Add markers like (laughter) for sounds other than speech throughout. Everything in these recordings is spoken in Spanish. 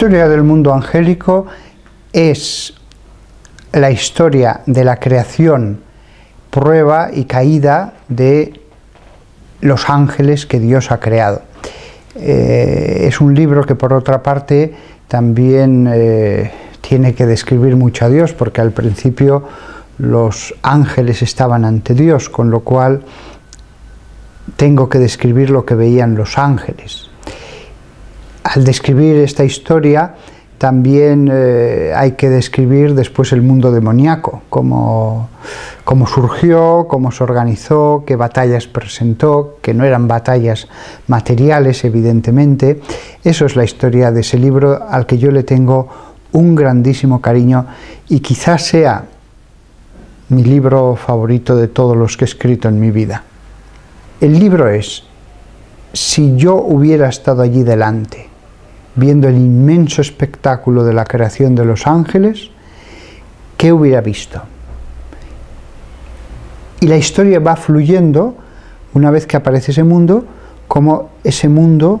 historia del mundo angélico es la historia de la creación, prueba y caída de los ángeles que Dios ha creado. Eh, es un libro que por otra parte también eh, tiene que describir mucho a Dios, porque al principio los ángeles estaban ante Dios, con lo cual tengo que describir lo que veían los ángeles. Al describir esta historia, también eh, hay que describir después el mundo demoníaco, cómo, cómo, surgió, cómo se organizó, qué batallas presentó, que no eran batallas materiales, evidentemente. Eso es la historia de ese libro al que yo le tengo un grandísimo cariño y quizás sea mi libro favorito de todos los que he escrito en mi vida. El libro es, si yo hubiera estado allí delante, viendo el inmenso espectáculo de la creación de los ángeles, ¿qué hubiera visto? Y la historia va fluyendo, una vez que aparece ese mundo, cómo ese mundo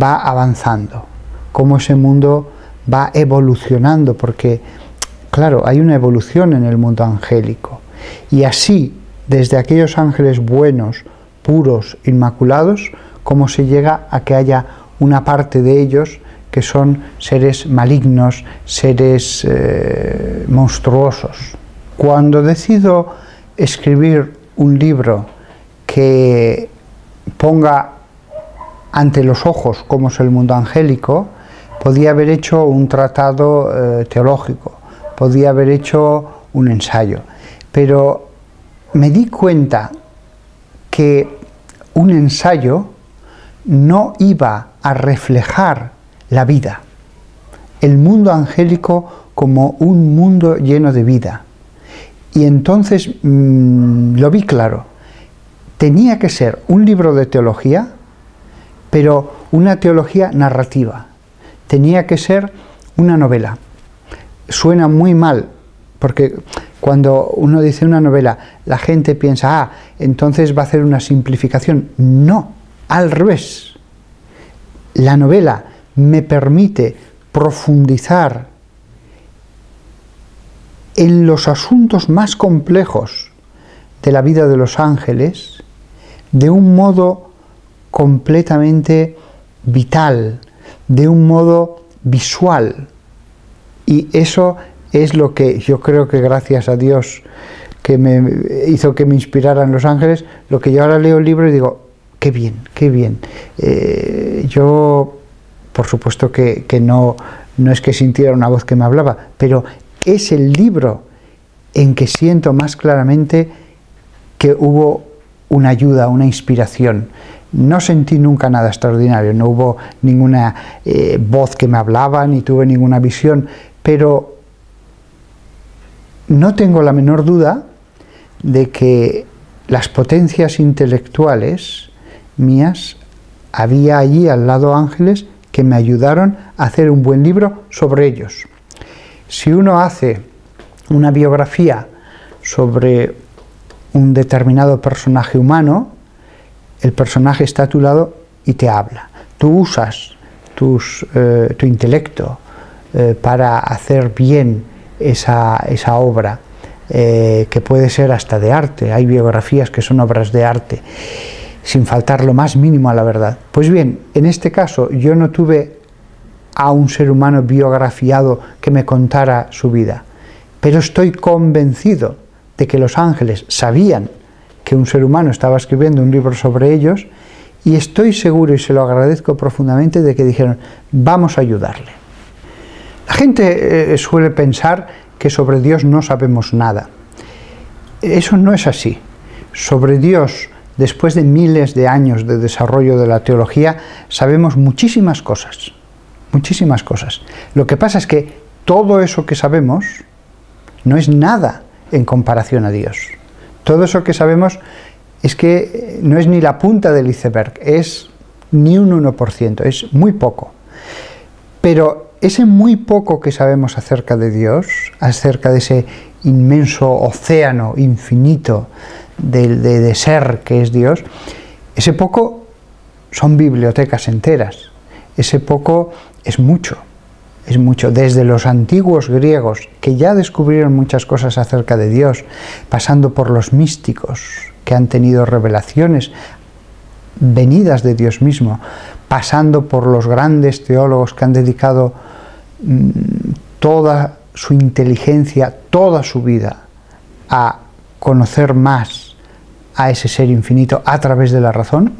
va avanzando, cómo ese mundo va evolucionando, porque, claro, hay una evolución en el mundo angélico. Y así, desde aquellos ángeles buenos, puros, inmaculados, cómo se llega a que haya una parte de ellos que son seres malignos, seres eh, monstruosos. Cuando decido escribir un libro que ponga ante los ojos cómo es el mundo angélico, podía haber hecho un tratado eh, teológico, podía haber hecho un ensayo, pero me di cuenta que un ensayo no iba a reflejar la vida, el mundo angélico como un mundo lleno de vida. Y entonces mm, lo vi claro, tenía que ser un libro de teología, pero una teología narrativa, tenía que ser una novela. Suena muy mal, porque cuando uno dice una novela, la gente piensa, ah, entonces va a hacer una simplificación. No, al revés. La novela me permite profundizar en los asuntos más complejos de la vida de los ángeles de un modo completamente vital, de un modo visual. Y eso es lo que yo creo que gracias a Dios que me hizo que me inspiraran los ángeles, lo que yo ahora leo el libro y digo, qué bien, qué bien. Eh, yo, por supuesto que, no, no es que sintiera una voz que me hablaba, pero es el libro en que siento más claramente que hubo una ayuda, una inspiración. No sentí nunca nada extraordinario, no hubo ninguna eh, voz que me hablaba, ni tuve ninguna visión, pero no tengo la menor duda de que las potencias intelectuales mías, había allí al lado ángeles que me ayudaron a hacer un buen libro sobre ellos. Si uno hace una biografía sobre un determinado personaje humano, el personaje está a tu lado y te habla. Tú usas eh, tu intelecto eh, para hacer bien esa, obra, eh, que puede ser hasta de arte. Hay biografías que son obras de arte sin faltar lo más mínimo a la verdad. Pues bien, en este caso yo no tuve a un ser humano biografiado que me contara su vida, pero estoy convencido de que los ángeles sabían que un ser humano estaba escribiendo un libro sobre ellos y estoy seguro y se lo agradezco profundamente de que dijeron, vamos a ayudarle. La gente eh, suele pensar que sobre Dios no sabemos nada. Eso no es así. Sobre Dios después de miles de años de desarrollo de la teología, sabemos muchísimas cosas, muchísimas cosas. Lo que pasa es que todo eso que sabemos no es nada en comparación a Dios. Todo eso que sabemos es que no es ni la punta del iceberg, es ni un 1%, es muy poco. Pero ese muy poco que sabemos acerca de Dios, acerca de ese inmenso océano infinito de, ser que es Dios, ese poco son bibliotecas enteras, ese poco es mucho. es mucho. Desde los antiguos griegos, que ya descubrieron muchas cosas acerca de Dios, pasando por los místicos, que han tenido revelaciones venidas de Dios mismo, pasando por los grandes teólogos que han dedicado mm, toda su inteligencia, toda su vida a conocer más a ese ser infinito a través de la razón,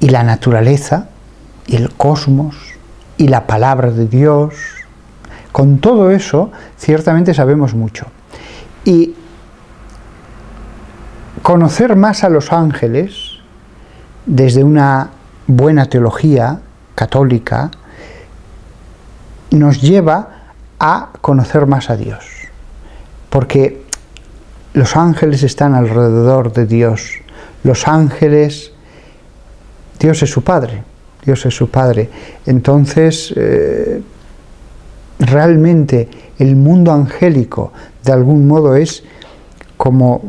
y la naturaleza, y el cosmos, y la palabra de Dios. Con todo eso, ciertamente sabemos mucho. Y conocer más a los ángeles desde una buena teología católica nos lleva a conocer más a Dios. Porque los ángeles están alrededor de Dios. Los ángeles, Dios es su Padre. Dios es su Padre. Entonces, eh, realmente el mundo angélico de algún modo es como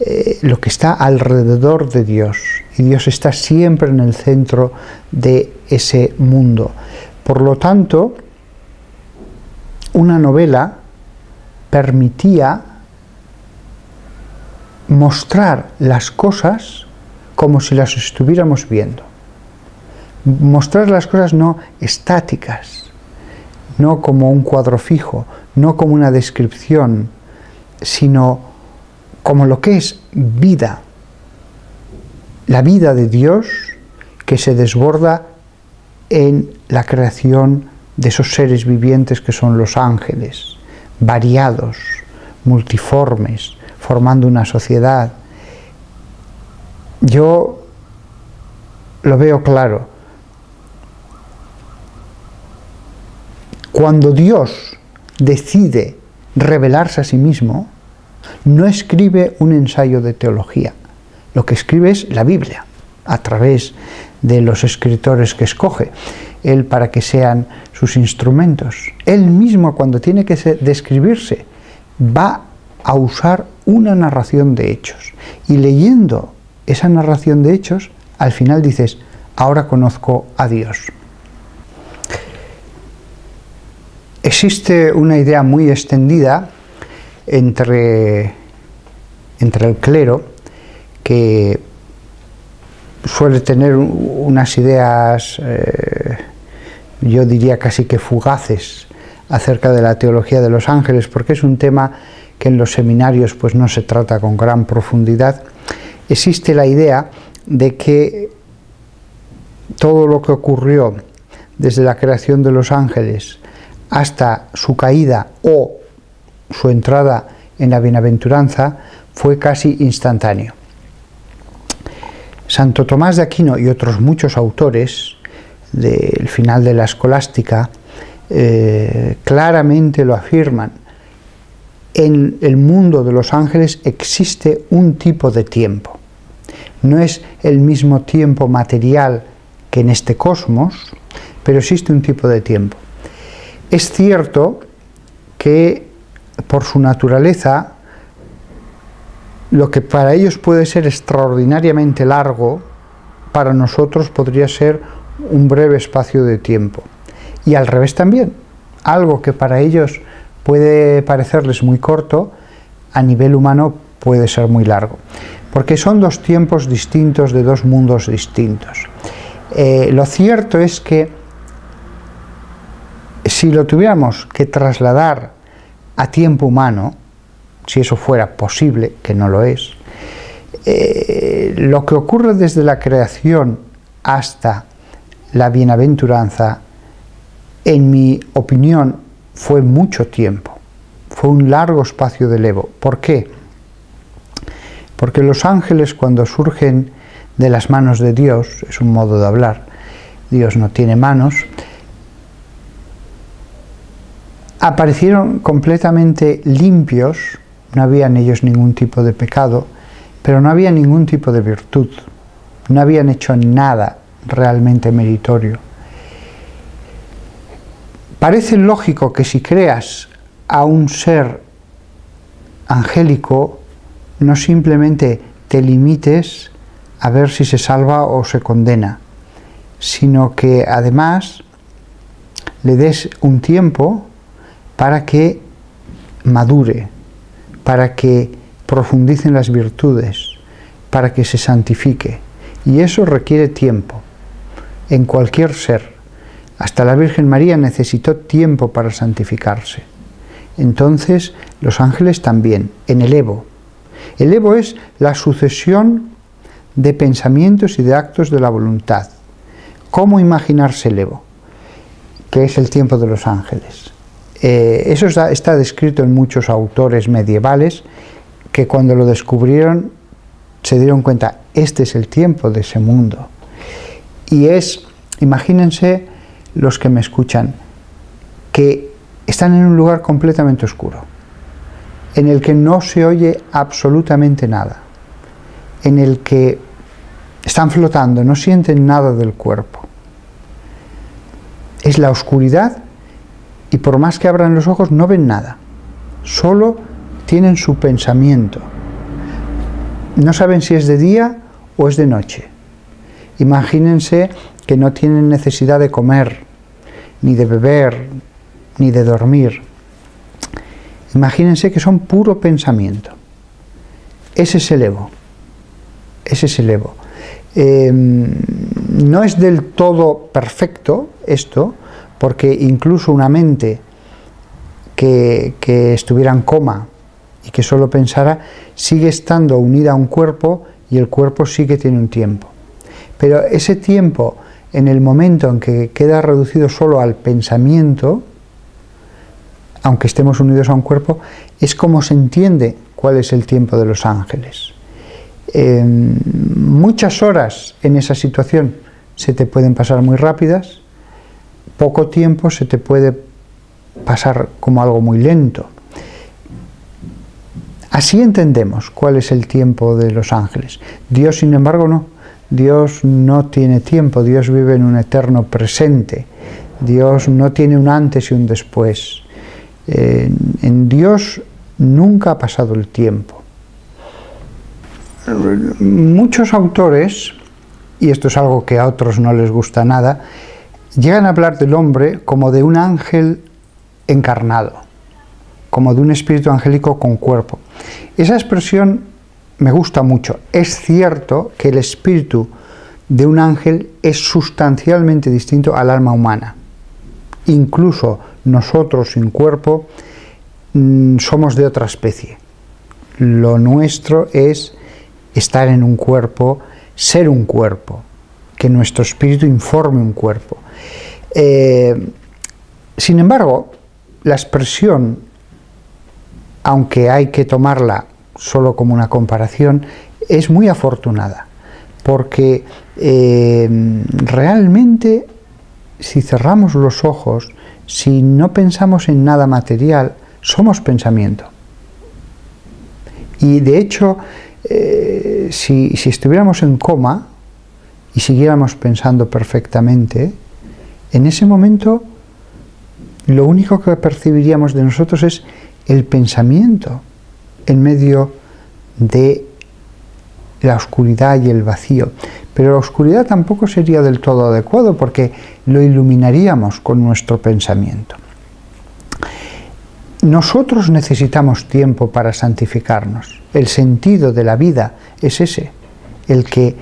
eh, lo que está alrededor de Dios. Y Dios está siempre en el centro de ese mundo. Por lo tanto, una novela permitía mostrar las cosas como si las estuviéramos viendo. Mostrar las cosas no estáticas, no como un cuadro fijo, no como una descripción, sino como lo que es vida, la vida de Dios que se desborda en la creación de esos seres vivientes que son los ángeles, variados, multiformes, formando una sociedad. Yo lo veo claro, Cuando Dios decide revelarse a sí mismo, no escribe un ensayo de teología, lo que escribe es la Biblia, a través de los escritores que escoge, Él para que sean sus instrumentos. Él mismo cuando tiene que describirse va a usar una narración de hechos y leyendo esa narración de hechos, al final dices, ahora conozco a Dios. Existe una idea muy extendida entre, entre el clero que suele tener unas ideas, eh, yo diría casi que fugaces, acerca de la teología de los ángeles, porque es un tema que en los seminarios pues no se trata con gran profundidad. Existe la idea de que todo lo que ocurrió desde la creación de los ángeles hasta su caída o su entrada en la bienaventuranza fue casi instantáneo. Santo Tomás de Aquino y otros muchos autores del final de la escolástica eh, claramente lo afirman. En el mundo de los ángeles existe un tipo de tiempo. No es el mismo tiempo material que en este cosmos, pero existe un tipo de tiempo. Es cierto que por su naturaleza, lo que para ellos puede ser extraordinariamente largo, para nosotros podría ser un breve espacio de tiempo. Y al revés también, algo que para ellos puede parecerles muy corto, a nivel humano puede ser muy largo. Porque son dos tiempos distintos de dos mundos distintos. Eh, lo cierto es que si lo tuviéramos que trasladar a tiempo humano, si eso fuera posible, que no lo es, eh, lo que ocurre desde la creación hasta la bienaventuranza, en mi opinión, fue mucho tiempo, fue un largo espacio de levo. ¿Por qué? Porque los ángeles cuando surgen de las manos de Dios, es un modo de hablar, Dios no tiene manos, aparecieron completamente limpios, no había en ellos ningún tipo de pecado, pero no había ningún tipo de virtud, no habían hecho nada realmente meritorio. Parece lógico que si creas a un ser angélico, no simplemente te limites a ver si se salva o se condena, sino que además le des un tiempo para que madure, para que profundice en las virtudes, para que se santifique. Y eso requiere tiempo en cualquier ser. Hasta la Virgen María necesitó tiempo para santificarse. Entonces los ángeles también, en el Evo. El Evo es la sucesión de pensamientos y de actos de la voluntad. ¿Cómo imaginarse el Evo? Que es el tiempo de los ángeles. Eh, eso está, descrito en muchos autores medievales que cuando lo descubrieron se dieron cuenta, este es el tiempo de ese mundo. Y es, imagínense los que me escuchan, que están en un lugar completamente oscuro, en el que no se oye absolutamente nada, en el que están flotando, no sienten nada del cuerpo. Es la oscuridad y por más que abran los ojos no ven nada, solo tienen su pensamiento. No saben si es de día o es de noche. Imagínense que no tienen necesidad de comer, ni de beber, ni de dormir. Imagínense que son puro pensamiento. Ese es el ego. Ese es el ego. Em, no es del todo perfecto esto, porque incluso una mente que, estuviera en coma y que solo pensara, sigue estando unida a un cuerpo y el cuerpo sí que tiene un tiempo. Pero ese tiempo, en el momento en que queda reducido solo al pensamiento, aunque estemos unidos a un cuerpo, es como se entiende cuál es el tiempo de los ángeles. muchas horas en esa situación se te pueden pasar muy rápidas, poco tiempo se te puede pasar como algo muy lento. Así entendemos cuál es el tiempo de los ángeles. Dios, sin embargo, no. Dios no tiene tiempo, Dios vive en un eterno presente. Dios no tiene un antes y un después. en Dios nunca ha pasado el tiempo. Muchos autores, y esto es algo que a otros no les gusta nada, llegan a hablar del hombre como de un ángel encarnado, como de un espíritu angélico con cuerpo. Esa expresión me gusta mucho. Es cierto que el espíritu de un ángel es sustancialmente distinto al alma humana. Incluso nosotros sin cuerpo mm, somos de otra especie. Lo nuestro es estar en un cuerpo, ser un cuerpo, que nuestro espíritu informe un cuerpo. Eh, sin embargo, la expresión, aunque hay que tomarla solo como una comparación, es muy afortunada, porque eh, realmente si cerramos los ojos, si no pensamos en nada material, somos pensamiento. Y de hecho, eh, si, si estuviéramos en coma y siguiéramos pensando perfectamente, en ese momento lo único que percibiríamos de nosotros es el pensamiento en medio de la oscuridad y el vacío. Pero la oscuridad tampoco sería del todo adecuado porque lo iluminaríamos con nuestro pensamiento. Nosotros necesitamos tiempo para santificarnos. El sentido de la vida es ese, el que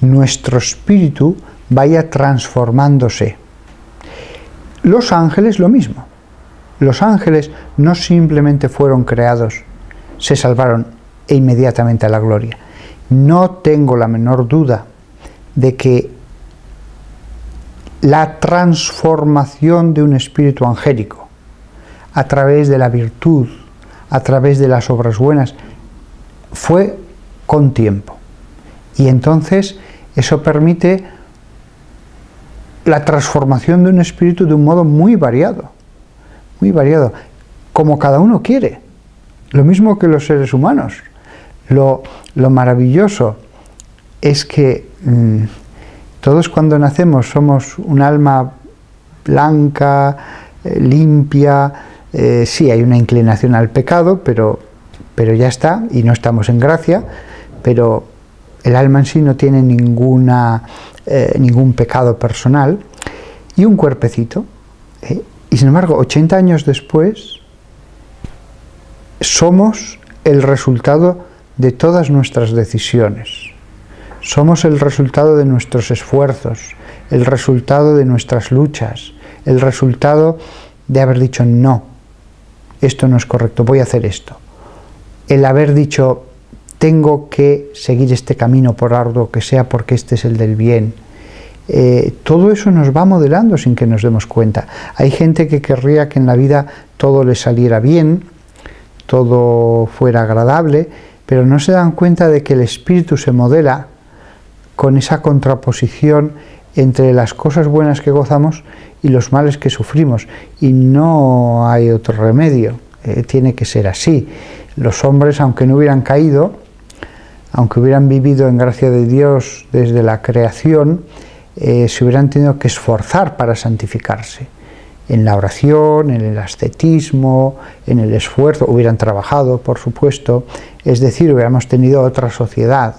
nuestro espíritu vaya transformándose los ángeles lo mismo. Los ángeles no simplemente fueron creados, se salvaron e inmediatamente a la gloria. No tengo la menor duda de que la transformación de un espíritu angélico a través de la virtud, a través de las obras buenas, fue con tiempo. Y entonces eso permite la transformación de un espíritu de un modo muy variado, muy variado, como cada uno quiere, lo mismo que los seres humanos. Lo, maravilloso es que mm, todos cuando nacemos somos un alma blanca, eh, limpia, eh, sí hay una inclinación al pecado, pero, pero ya está, y no estamos en gracia, pero el alma en sí no tiene ninguna, eh, ningún pecado personal y un cuerpecito. Y sin embargo, 80 años después, somos el resultado de todas nuestras decisiones. Somos el resultado de nuestros esfuerzos, el resultado de nuestras luchas, el resultado de haber dicho no, esto no es correcto, voy a hacer esto. El haber dicho tengo que seguir este camino por arduo que sea porque este es el del bien. Eh, todo eso nos va modelando sin que nos demos cuenta. Hay gente que querría que en la vida todo le saliera bien, todo fuera agradable, pero no se dan cuenta de que el espíritu se modela con esa contraposición entre las cosas buenas que gozamos y los males que sufrimos. Y no hay otro remedio, eh, tiene que ser así. Los hombres, aunque no hubieran caído, aunque hubieran vivido en gracia de Dios desde la creación, eh, se hubieran tenido que esforzar para santificarse. En la oración, en el ascetismo, en el esfuerzo, hubieran trabajado, por supuesto, es decir, hubiéramos tenido otra sociedad.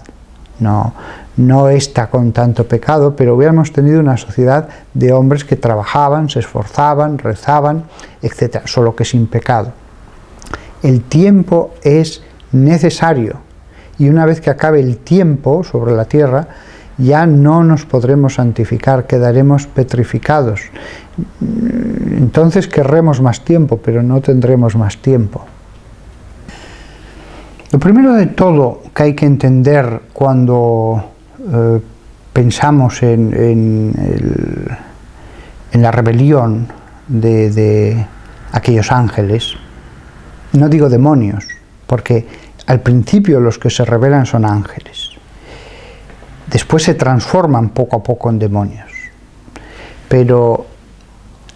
No, no está con tanto pecado, pero hubiéramos tenido una sociedad de hombres que trabajaban, se esforzaban, rezaban, etc., solo que sin pecado. El tiempo es necesario y una vez que acabe el tiempo sobre la tierra, ya no nos podremos santificar, quedaremos petrificados. Entonces querremos más tiempo, pero no tendremos más tiempo. Lo primero de todo que hay que entender cuando eh, pensamos en, la rebelión de, aquellos ángeles, no digo demonios, porque al principio los que se rebelan son ángeles. Después se transforman poco a poco en demonios. Pero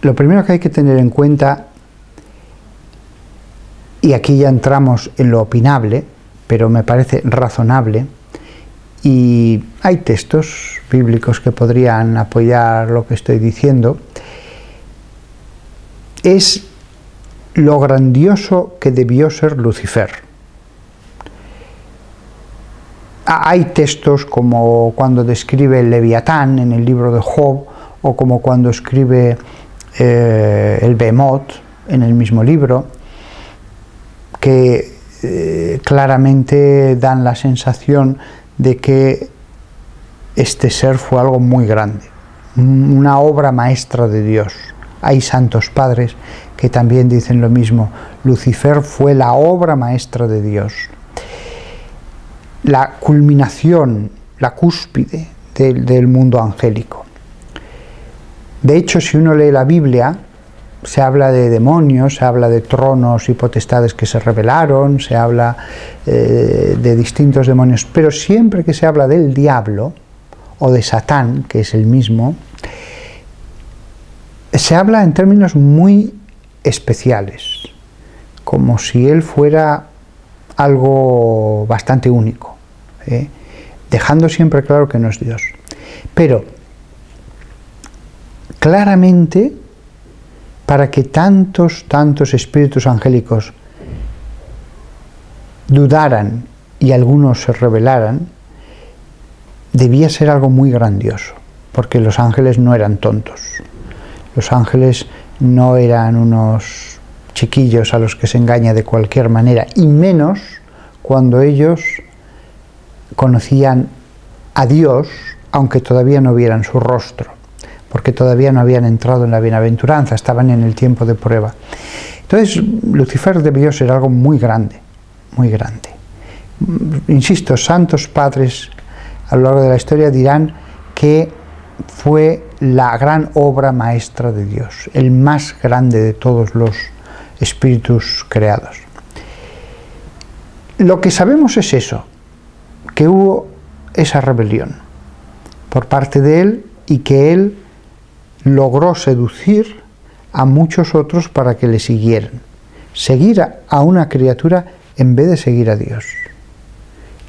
lo primero que hay que tener en cuenta, y aquí ya entramos en lo opinable, pero me parece razonable, y hay textos bíblicos que podrían apoyar lo que estoy diciendo, es lo grandioso que debió ser Lucifer. Hay textos como cuando describe el Leviatán en el libro de Job, o como cuando escribe eh, el Behemoth en el mismo libro, que eh, claramente dan la sensación de que este ser fue algo muy grande, una obra maestra de Dios. Hay santos padres que también dicen lo mismo. Lucifer fue la obra maestra de Dios. La culminación, la cúspide del, mundo angélico. De hecho, si uno lee la Biblia, se habla de demonios, se habla de tronos y potestades que se rebelaron, se habla eh, de distintos demonios, pero siempre que se habla del diablo o de Satán, que es el mismo, se habla en términos muy especiales, como si él fuera algo bastante único, ¿eh? dejando siempre claro que no es Dios. Pero claramente para que tantos, tantos espíritus angélicos dudaran y algunos se rebelaran, debía ser algo muy grandioso, porque los ángeles no eran tontos. Los ángeles no eran unos chiquillos a los que se engaña de cualquier manera, y menos cuando ellos conocían a Dios, aunque todavía no vieran su rostro porque todavía no habían entrado en la bienaventuranza, estaban en el tiempo de prueba. Entonces, Lucifer debió ser algo muy grande, muy grande. Insisto, santos padres a lo largo de la historia dirán que fue la gran obra maestra de Dios, el más grande de todos los espíritus creados. Lo que sabemos es eso, que hubo esa rebelión por parte de él y que él logró seducir a muchos otros para que le siguieran. Seguir a una criatura en vez de seguir a Dios.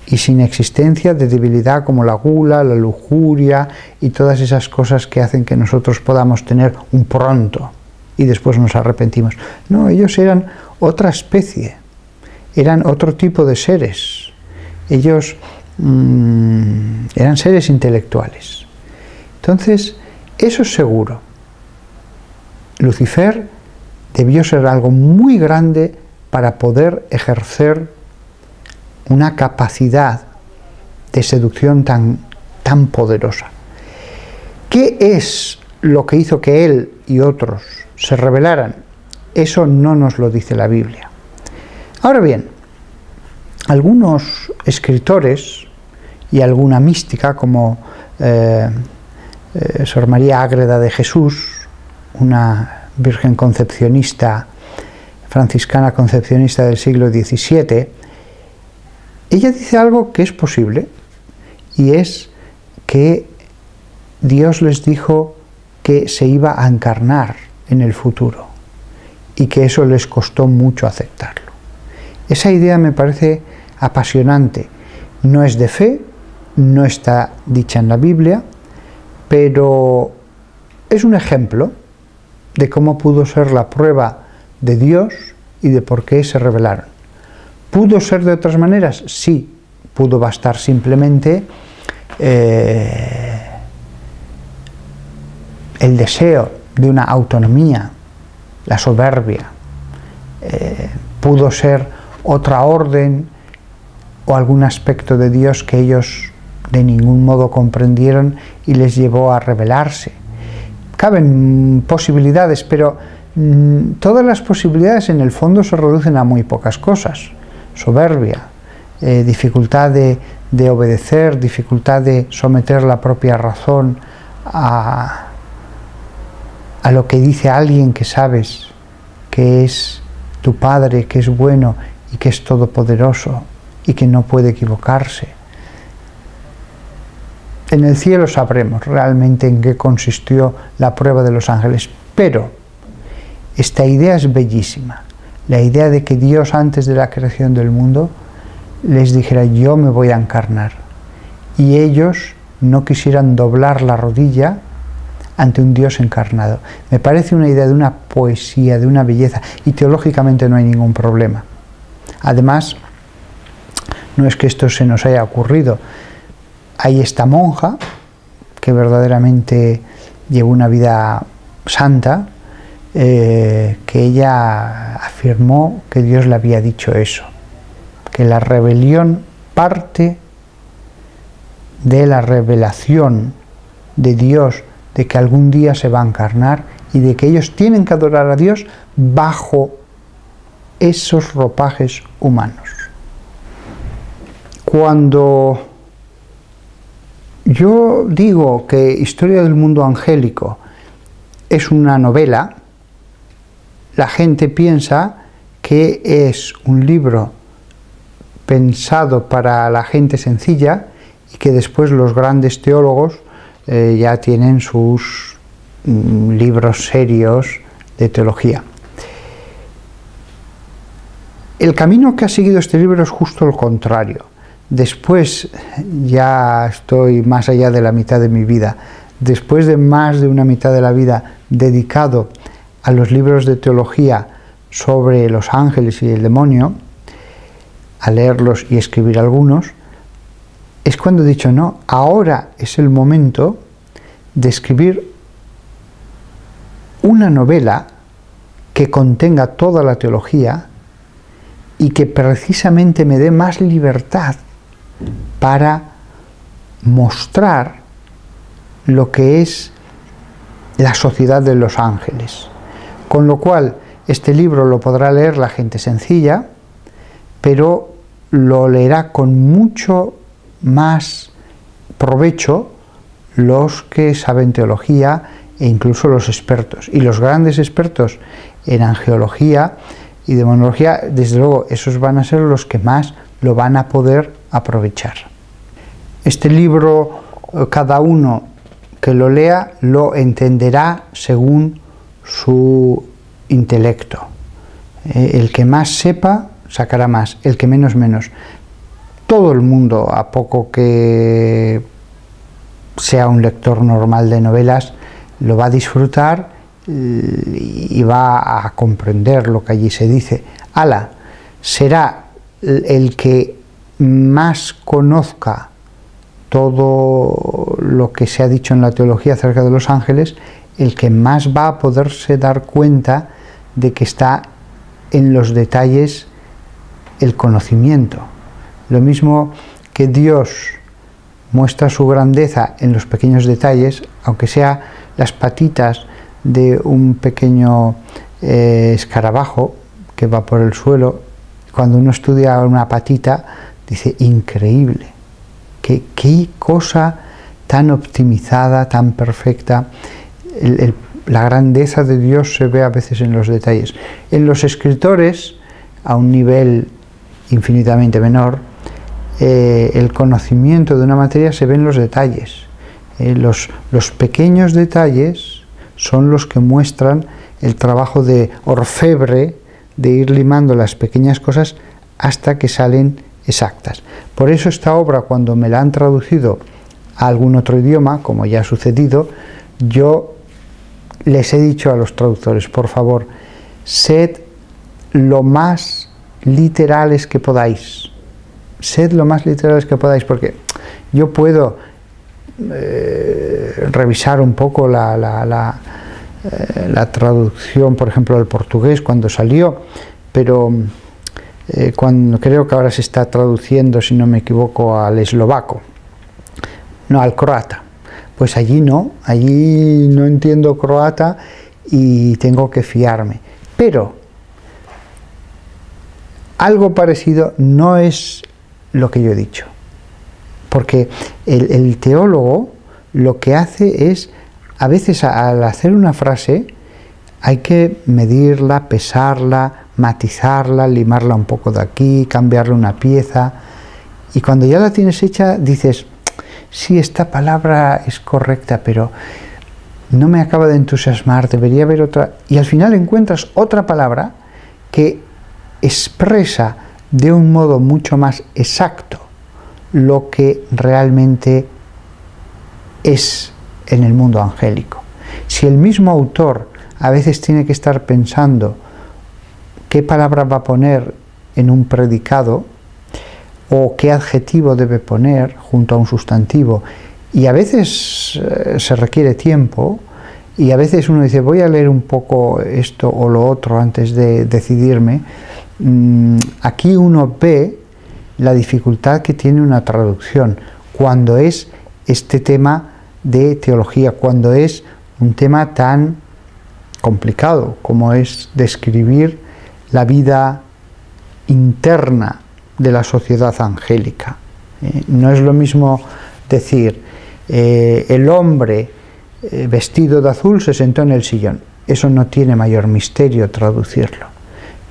Y sin existencia de debilidad como la gula, la lujuria y todas esas cosas que hacen que nosotros podamos tener un pronto y después nos arrepentimos. No, ellos eran otra especie, eran otro tipo de seres. Ellos mm, eran seres intelectuales. Entonces, eso es seguro. Lucifer debió ser algo muy grande para poder ejercer una capacidad de seducción tan, tan poderosa. ¿Qué es lo que hizo que él y otros se rebelaran? Eso no nos lo dice la Biblia. Ahora bien, algunos escritores y alguna mística como eh, eh, Sor María Ágreda de Jesús, una virgen concepcionista, franciscana concepcionista del siglo XVII, ella dice algo que es posible y es que Dios les dijo que se iba a encarnar en el futuro y que eso les costó mucho aceptarlo. Esa idea me parece apasionante. No es de fe, no está dicha en la Biblia, pero es un ejemplo de cómo pudo ser la prueba de Dios y de por qué se rebelaron. ¿Pudo ser de otras maneras? Sí, pudo bastar simplemente eh, el deseo de una autonomía, la soberbia. Eh, pudo ser otra orden o algún aspecto de Dios que ellos de ningún modo comprendieron y les llevó a rebelarse. Caben posibilidades, pero mm, todas las posibilidades en el fondo se reducen a muy pocas cosas. Soberbia, eh, dificultad de, de, obedecer, dificultad de someter la propia razón a lo que dice alguien que sabes que es tu Padre, que es bueno y que es todopoderoso y que no puede equivocarse. En el cielo sabremos realmente en qué consistió la prueba de los ángeles, pero esta idea es bellísima, la idea de que Dios antes de la creación del mundo les dijera yo me voy a encarnar y ellos no quisieran doblar la rodilla ante un Dios encarnado. Me parece una idea de una poesía, de una belleza y teológicamente no hay ningún problema. Además, no es que esto se nos haya ocurrido. Hay esta monja que verdaderamente llevó una vida santa, eh, que ella afirmó que Dios le había dicho eso, que la rebelión parte de la revelación de Dios de que algún día se va a encarnar y de que ellos tienen que adorar a Dios bajo esos ropajes humanos. Cuando yo digo que Historia del Mundo Angélico es una novela, la gente piensa que es un libro pensado para la gente sencilla y que después los grandes teólogos eh, ya tienen sus mm, libros serios de teología. El camino que ha seguido este libro es justo lo contrario. Después, ya estoy más allá de la mitad de mi vida, después de más de una mitad de la vida dedicado a los libros de teología sobre los ángeles y el demonio, a leerlos y escribir algunos, es cuando he dicho, no, ahora es el momento de escribir una novela que contenga toda la teología y que precisamente me dé más libertad para mostrar lo que es la sociedad de los ángeles. Con lo cual, este libro lo podrá leer la gente sencilla, pero lo leerá con mucho más provecho los que saben teología e incluso los expertos. Y los grandes expertos en angeología y demonología, desde luego, esos van a ser los que más lo van a poder aprovechar. Este libro, eh, cada uno que lo lea, lo entenderá según su intelecto. Eh, el que más sepa, sacará más, el que menos, menos. Todo el mundo, a poco que sea un lector normal de novelas, lo va a disfrutar y va a comprender lo que allí se dice. Ala, será el que más conozca todo lo que se ha dicho en la teología acerca de los ángeles, el que más va a poderse dar cuenta de que está en los detalles el conocimiento. Lo mismo que Dios muestra su grandeza en los pequeños detalles, aunque sea las patitas de un pequeño eh, escarabajo que va por el suelo. Cuando uno estudia una patita, dice, increíble, qué, qué cosa tan optimizada, tan perfecta. la grandeza de Dios se ve a veces en los detalles. En los escritores, a un nivel infinitamente menor, eh, el conocimiento de una materia se ve en los detalles. Eh, los, los pequeños detalles son los que muestran el trabajo de orfebre, de ir limando las pequeñas cosas hasta que salen exactas. Por eso esta obra, cuando me la han traducido a algún otro idioma, como ya ha sucedido, yo les he dicho a los traductores, por favor, sed lo más literales que podáis. Sed lo más literales que podáis, porque yo puedo eh, revisar un poco la, eh, la, traducción, por ejemplo, del portugués cuando salió, pero eh, cuando creo que ahora se está traduciendo, si no me equivoco, al eslovaco no, al croata. Pues allí no, allí no entiendo croata y tengo que fiarme. Pero algo parecido no es lo que yo he dicho. Porque el, teólogo lo que hace es, a veces al hacer una frase, hay que medirla, pesarla, matizarla, limarla un poco de aquí, cambiarle una pieza. Y cuando ya la tienes hecha, dices, sí, esta palabra es correcta, pero no me acaba de entusiasmar, debería haber otra. Y al final encuentras otra palabra que expresa de un modo mucho más exacto lo que realmente es en el mundo angélico. Si el mismo autor a veces tiene que estar pensando qué palabra va a poner en un predicado, o qué adjetivo debe poner junto a un sustantivo. Y a veces eh, se requiere tiempo y a veces uno dice voy a leer un poco esto o lo otro antes de decidirme. Mm, aquí uno ve la dificultad que tiene una traducción cuando es este tema de teología, cuando es un tema tan complicado como es describir la vida interna de la sociedad angélica. Eh, no es lo mismo decir, eh, el hombre eh, vestido de azul se sentó en el sillón. Eso no tiene mayor misterio traducirlo.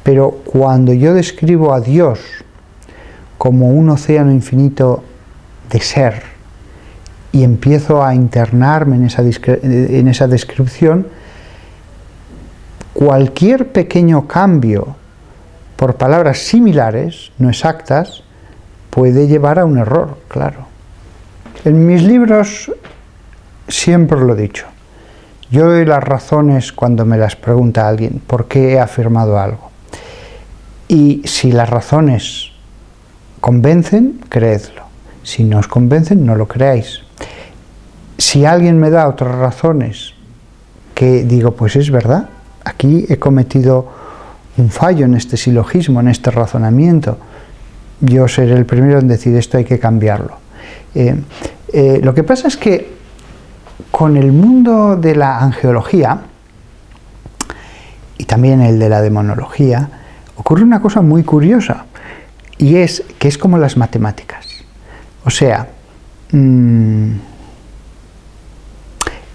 Pero cuando yo describo a Dios como un océano infinito de ser y empiezo a internarme en esa, en esa descripción, cualquier pequeño cambio por palabras similares, no exactas, puede llevar a un error, claro. En mis libros siempre lo he dicho. Yo doy las razones cuando me las pregunta alguien, ¿por qué he afirmado algo? Y si las razones convencen, creedlo. Si no os convencen, no lo creáis. Si alguien me da otras razones que digo, pues es verdad, aquí he cometido un fallo en este silogismo, en este razonamiento, yo seré el primero en decir esto hay que cambiarlo. Eh, eh, lo que pasa es que con el mundo de la angeología y también el de la demonología, ocurre una cosa muy curiosa y es que es como las matemáticas. O sea, mm,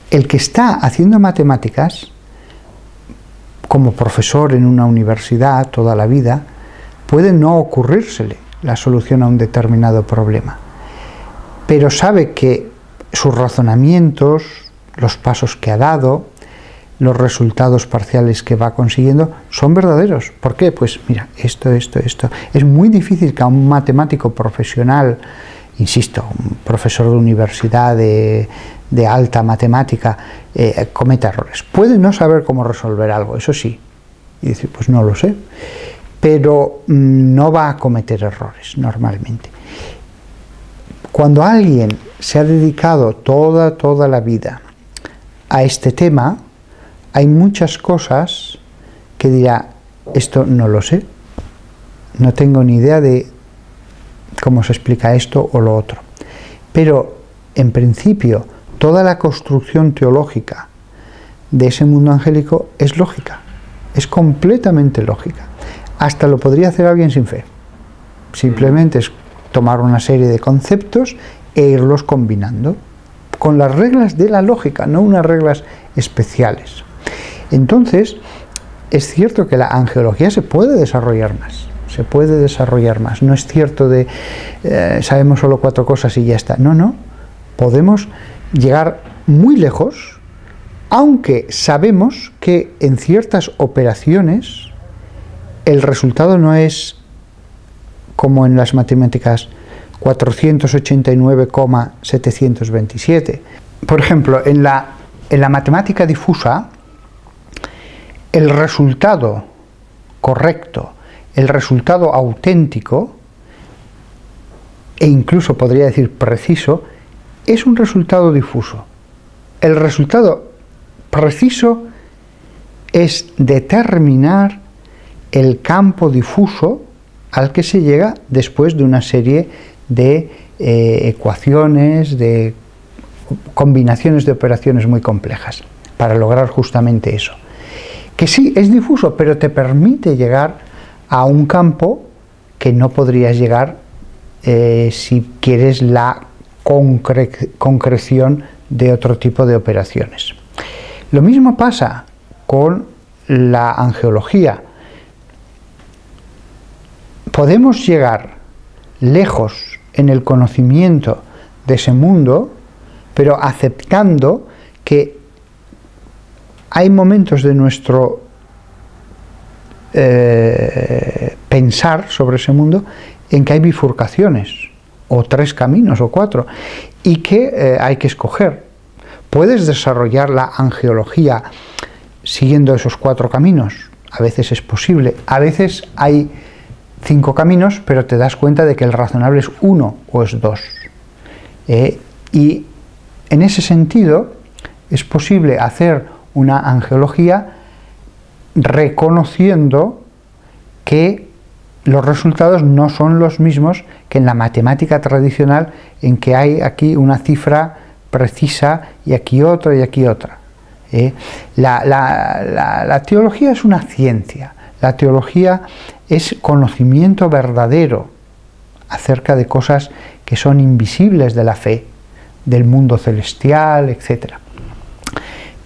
el que está haciendo matemáticas como profesor en una universidad toda la vida, puede no ocurrírsele la solución a un determinado problema. Pero sabe que sus razonamientos, los pasos que ha dado, los resultados parciales que va consiguiendo son verdaderos. ¿Por qué? Pues mira, esto, esto, esto. Es muy difícil que a un matemático profesional, insisto, un profesor de universidad de, de alta matemática eh, cometa errores. Puede no saber cómo resolver algo, eso sí, y decir, pues no lo sé, pero mm, no va a cometer errores normalmente. Cuando alguien se ha dedicado toda, toda la vida a este tema, hay muchas cosas que dirá, esto no lo sé, no tengo ni idea de cómo se explica esto o lo otro. Pero, en principio, toda la construcción teológica de ese mundo angélico es lógica, es completamente lógica. Hasta lo podría hacer alguien sin fe. Simplemente es tomar una serie de conceptos e irlos combinando con las reglas de la lógica, no unas reglas especiales. Entonces, es cierto que la angeología se puede desarrollar más, se puede desarrollar más. No es cierto de eh, sabemos solo cuatro cosas y ya está. No, no. Podemos llegar muy lejos, aunque sabemos que en ciertas operaciones el resultado no es como en las matemáticas 489,727. Por ejemplo, en la, en la matemática difusa, el resultado correcto, el resultado auténtico, e incluso podría decir preciso, es un resultado difuso. El resultado preciso es determinar el campo difuso al que se llega después de una serie de eh, ecuaciones, de combinaciones de operaciones muy complejas, para lograr justamente eso. Que sí, es difuso, pero te permite llegar a un campo que no podrías llegar eh, si quieres la concreción de otro tipo de operaciones. Lo mismo pasa con la angeología. Podemos llegar lejos en el conocimiento de ese mundo, pero aceptando que hay momentos de nuestro eh, pensar sobre ese mundo en que hay bifurcaciones, o tres caminos, o cuatro, y que eh, hay que escoger. Puedes desarrollar la angeología siguiendo esos cuatro caminos, a veces es posible, a veces hay cinco caminos, pero te das cuenta de que el razonable es uno o es dos. Eh, y en ese sentido es posible hacer una angeología reconociendo que los resultados no son los mismos que en la matemática tradicional en que hay aquí una cifra precisa y aquí otra y aquí otra. ¿eh? la teología es una ciencia, la teología es conocimiento verdadero acerca de cosas que son invisibles de la fe, del mundo celestial, etc.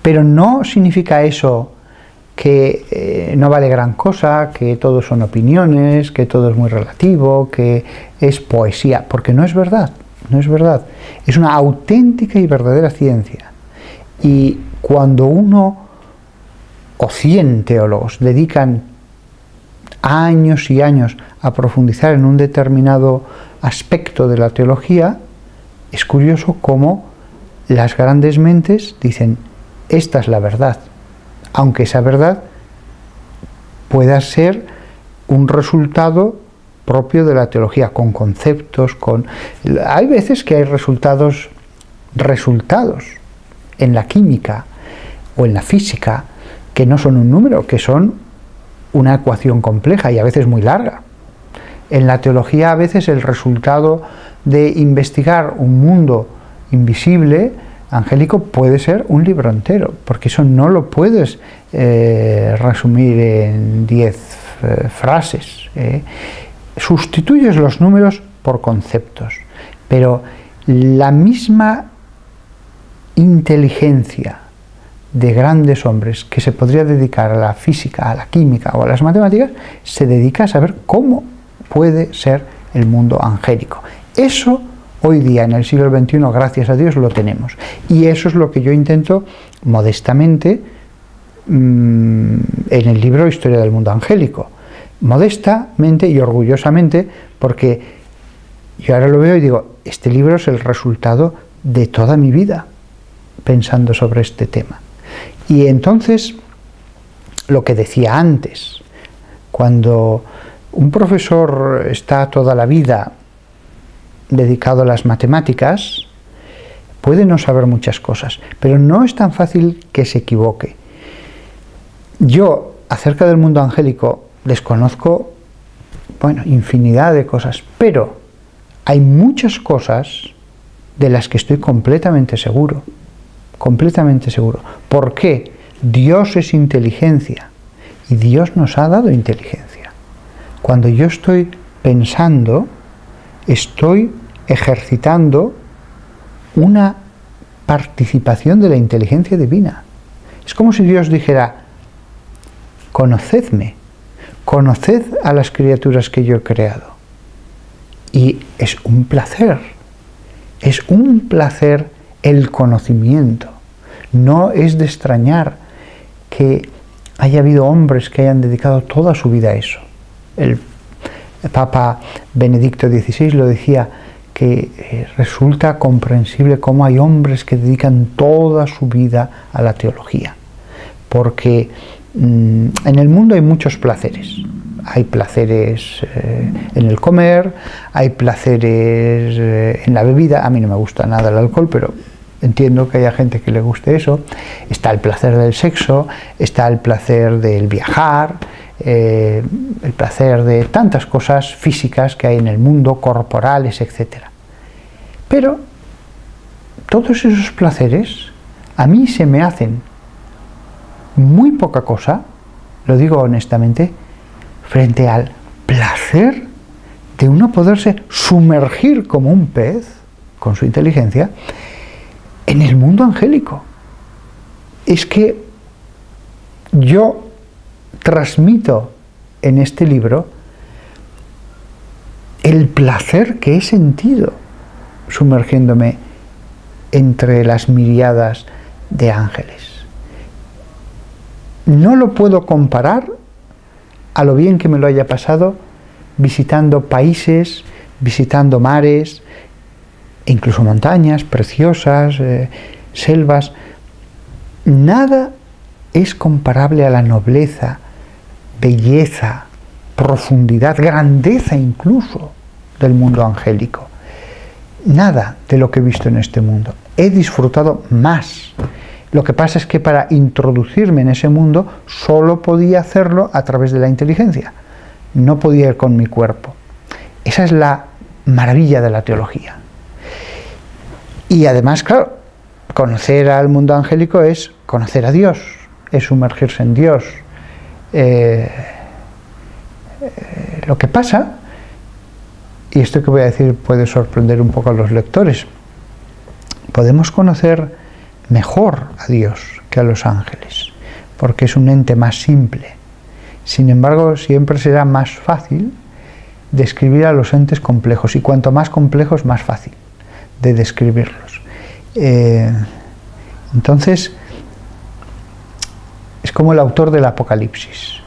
Pero no significa eso que eh, no vale gran cosa, que todo son opiniones, que todo es muy relativo, que es poesía, porque no es verdad, no es verdad. Es una auténtica y verdadera ciencia. Y cuando uno o cien teólogos dedican años y años a profundizar en un determinado aspecto de la teología, es curioso cómo las grandes mentes dicen, esta es la verdad, aunque esa verdad pueda ser un resultado propio de la teología, con conceptos, con... Hay veces que hay resultados, resultados en la química o en la física que no son un número, que son una ecuación compleja y a veces muy larga. En la teología a veces el resultado de investigar un mundo invisible, angélico, puede ser un libro entero, porque eso no lo puedes eh, resumir en diez eh, frases. ¿eh? Sustituyes los números por conceptos, pero la misma inteligencia, de grandes hombres que se podría dedicar a la física, a la química o a las matemáticas, se dedica a saber cómo puede ser el mundo angélico. Eso hoy día en el siglo XXI, gracias a Dios, lo tenemos. Y eso es lo que yo intento modestamente mm, en el libro Historia del Mundo Angélico. Modestamente y orgullosamente, porque yo ahora lo veo y digo, este libro es el resultado de toda mi vida pensando sobre este tema. Y entonces, lo que decía antes, cuando un profesor está toda la vida dedicado a las matemáticas, puede no saber muchas cosas, pero no es tan fácil que se equivoque. Yo, acerca del mundo angélico, desconozco, bueno, infinidad de cosas, pero hay muchas cosas de las que estoy completamente seguro, completamente seguro. ¿Por qué? Dios es inteligencia y Dios nos ha dado inteligencia. Cuando yo estoy pensando, estoy ejercitando una participación de la inteligencia divina. Es como si Dios dijera, conocedme, conoced a las criaturas que yo he creado. Y es un placer, es un placer el conocimiento. No es de extrañar que haya habido hombres que hayan dedicado toda su vida a eso. El Papa Benedicto XVI lo decía, que eh, resulta comprensible cómo hay hombres que dedican toda su vida a la teología, porque mm, en el mundo hay muchos placeres. Hay placeres eh, en el comer, hay placeres eh, en la bebida. A mí no me gusta nada el alcohol, pero entiendo que haya gente que le guste eso. Está el placer del sexo, está el placer del viajar, eh, el placer de tantas cosas físicas que hay en el mundo, corporales, etc. Pero todos esos placeres a mí se me hacen muy poca cosa, lo digo honestamente, frente al placer de uno poderse sumergir como un pez con su inteligencia en el mundo angélico. Es que yo transmito en este libro el placer que he sentido sumergiéndome entre las miriadas de ángeles. No lo puedo comparar a lo bien que me lo haya pasado visitando países, visitando mares, incluso montañas preciosas, eh, selvas. Nada es comparable a la nobleza, belleza, profundidad, grandeza incluso del mundo angélico. Nada de lo que he visto en este mundo. He disfrutado más. Lo que pasa es que para introducirme en ese mundo solo podía hacerlo a través de la inteligencia. No podía ir con mi cuerpo. Esa es la maravilla de la teología. Y además, claro, conocer al mundo angélico es conocer a Dios, es sumergirse en Dios, eh, lo que pasa, y esto que voy a decir puede sorprender un poco a los lectores, podemos conocer mejor a Dios que a los ángeles, porque es un ente más simple. Sin embargo, siempre será más fácil describir a los entes complejos, y cuanto más complejos, más fácil de describirlos. Eh, entonces, es como el autor del Apocalipsis.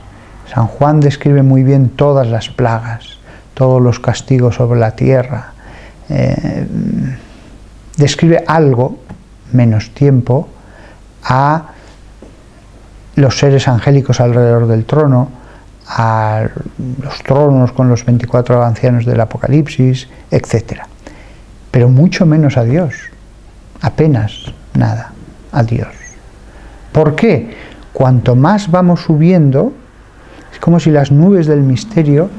San Juan describe muy bien todas las plagas, todos los castigos sobre la tierra. Eh, describe algo, menos tiempo, a los seres angélicos alrededor del trono, a los tronos con los 24 ancianos del Apocalipsis, etc. Pero mucho menos a Dios, apenas nada, a Dios. ¿Por qué? Cuanto más vamos subiendo, es como si las nubes del misterio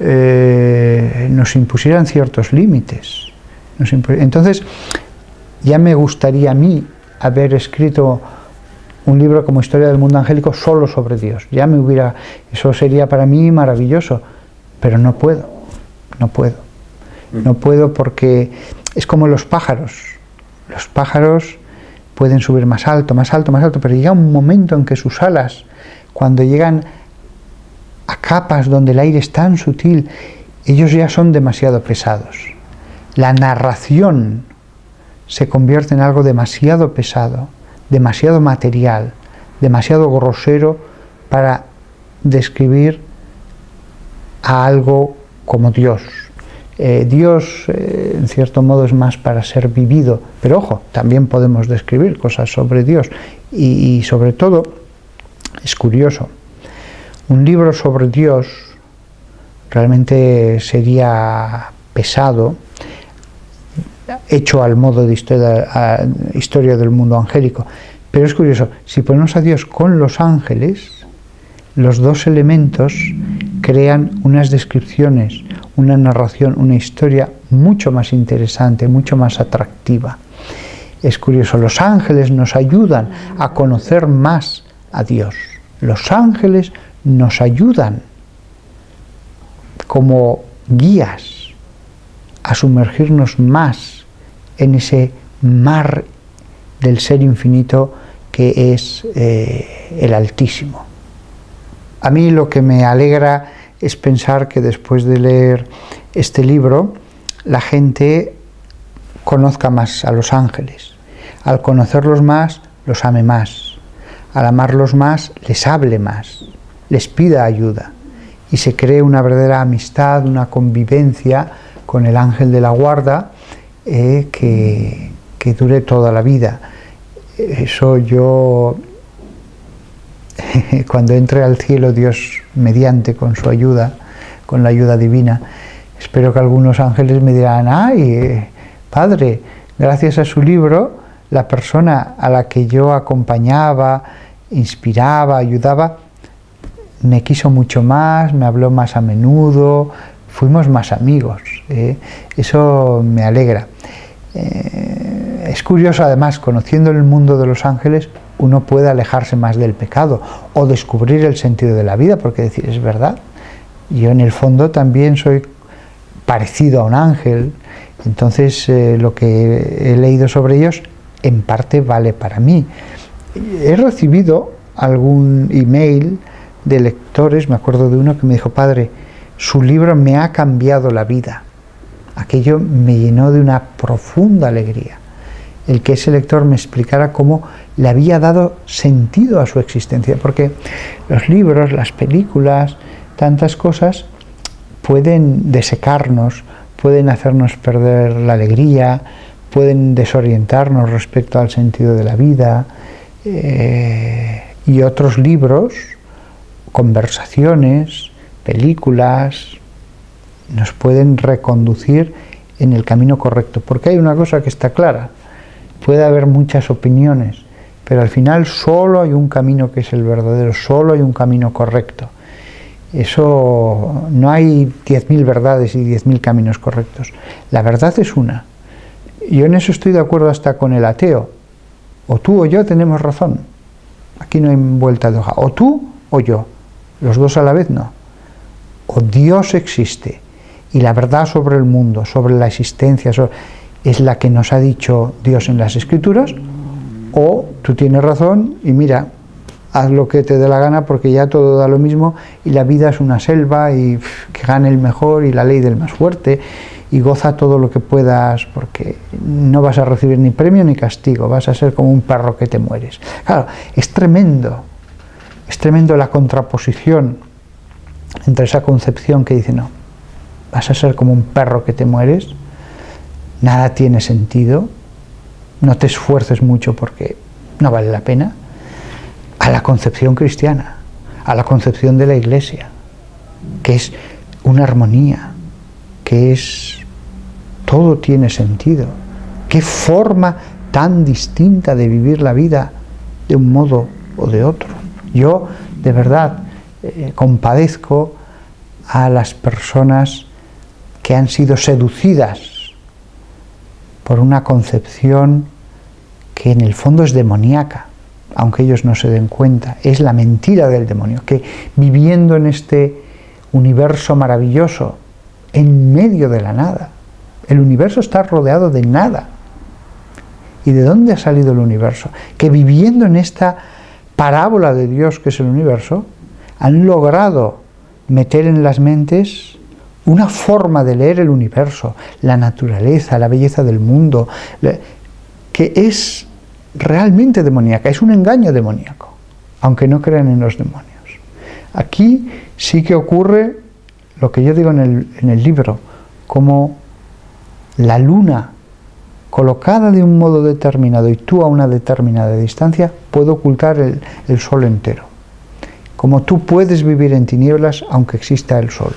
eh, nos impusieran ciertos límites. Entonces, ya me gustaría a mí haber escrito un libro como Historia del Mundo Angélico solo sobre Dios. Ya me hubiera, eso sería para mí maravilloso, pero no puedo, no puedo. No puedo porque es como los pájaros. Los pájaros pueden subir más alto, más alto, más alto, pero llega un momento en que sus alas, cuando llegan a capas donde el aire es tan sutil, ellos ya son demasiado pesados. La narración se convierte en algo demasiado pesado, demasiado material, demasiado grosero para describir a algo como Dios, eh, Dios, eh, en cierto modo, es más para ser vivido, pero ojo, también podemos describir cosas sobre Dios y, sobre todo, es curioso, un libro sobre Dios realmente sería pesado. hecho al modo de historia, historia del mundo angélico. Pero es curioso, si ponemos a Dios con los ángeles, los dos elementos crean unas descripciones, una narración, una historia mucho más interesante, mucho más atractiva. Es curioso, los ángeles nos ayudan a conocer más a Dios. Los ángeles nos ayudan como guías a sumergirnos más en ese mar del ser infinito que es eh, el Altísimo. A mí lo que me alegra es pensar que después de leer este libro, la gente conozca más a los ángeles. Al conocerlos más, los ame más. Al amarlos más, les hable más, les pida ayuda. Y se cree una verdadera amistad, una convivencia con el ángel de la guarda eh, que, que dure toda la vida. Eso yo (laughs) cuando entre al cielo Dios mediante con su ayuda, con la ayuda divina, espero que algunos ángeles me dirán, ay, Padre, gracias a su libro, la persona a la que yo acompañaba, inspiraba, ayudaba, me quiso mucho más, me habló más a menudo, fuimos más amigos. ¿eh? Eso me alegra. Eh, es curioso además, conociendo el mundo de los ángeles, uno puede alejarse más del pecado o descubrir el sentido de la vida, porque decir, es verdad, yo en el fondo también soy parecido a un ángel, entonces eh, lo que he leído sobre ellos en parte vale para mí. He recibido algún email de lectores, me acuerdo de uno que me dijo, padre, su libro me ha cambiado la vida. Aquello me llenó de una profunda alegría el que ese lector me explicara cómo le había dado sentido a su existencia, porque los libros, las películas, tantas cosas pueden desecarnos, pueden hacernos perder la alegría, pueden desorientarnos respecto al sentido de la vida, eh, y otros libros, conversaciones, películas, nos pueden reconducir en el camino correcto, porque hay una cosa que está clara, puede haber muchas opiniones, pero al final solo hay un camino que es el verdadero, solo hay un camino correcto. Eso no hay 10.000 verdades y 10.000 caminos correctos. La verdad es una. Yo en eso estoy de acuerdo hasta con el ateo. O tú o yo tenemos razón. Aquí no hay vuelta de hoja. O tú o yo. Los dos a la vez no. O Dios existe y la verdad sobre el mundo, sobre la existencia, sobre es la que nos ha dicho Dios en las Escrituras, o tú tienes razón y mira, haz lo que te dé la gana porque ya todo da lo mismo y la vida es una selva y que gane el mejor y la ley del más fuerte y goza todo lo que puedas porque no vas a recibir ni premio ni castigo, vas a ser como un perro que te mueres. Claro, es tremendo, es tremendo la contraposición entre esa concepción que dice, no, vas a ser como un perro que te mueres, nada tiene sentido, no te esfuerces mucho porque no vale la pena, a la concepción cristiana, a la concepción de la iglesia, que es una armonía, que es todo tiene sentido. Qué forma tan distinta de vivir la vida de un modo o de otro. Yo de verdad eh, compadezco a las personas que han sido seducidas por una concepción que en el fondo es demoníaca, aunque ellos no se den cuenta. Es la mentira del demonio, que viviendo en este universo maravilloso, en medio de la nada, el universo está rodeado de nada. ¿Y de dónde ha salido el universo? Que viviendo en esta parábola de Dios que es el universo, han logrado meter en las mentes una forma de leer el universo, la naturaleza, la belleza del mundo, que es realmente demoníaca, es un engaño demoníaco, aunque no crean en los demonios. Aquí sí que ocurre lo que yo digo en el, libro, como la luna colocada de un modo determinado y tú a una determinada distancia, puede ocultar el, el sol entero. Como tú puedes vivir en tinieblas aunque exista el sol.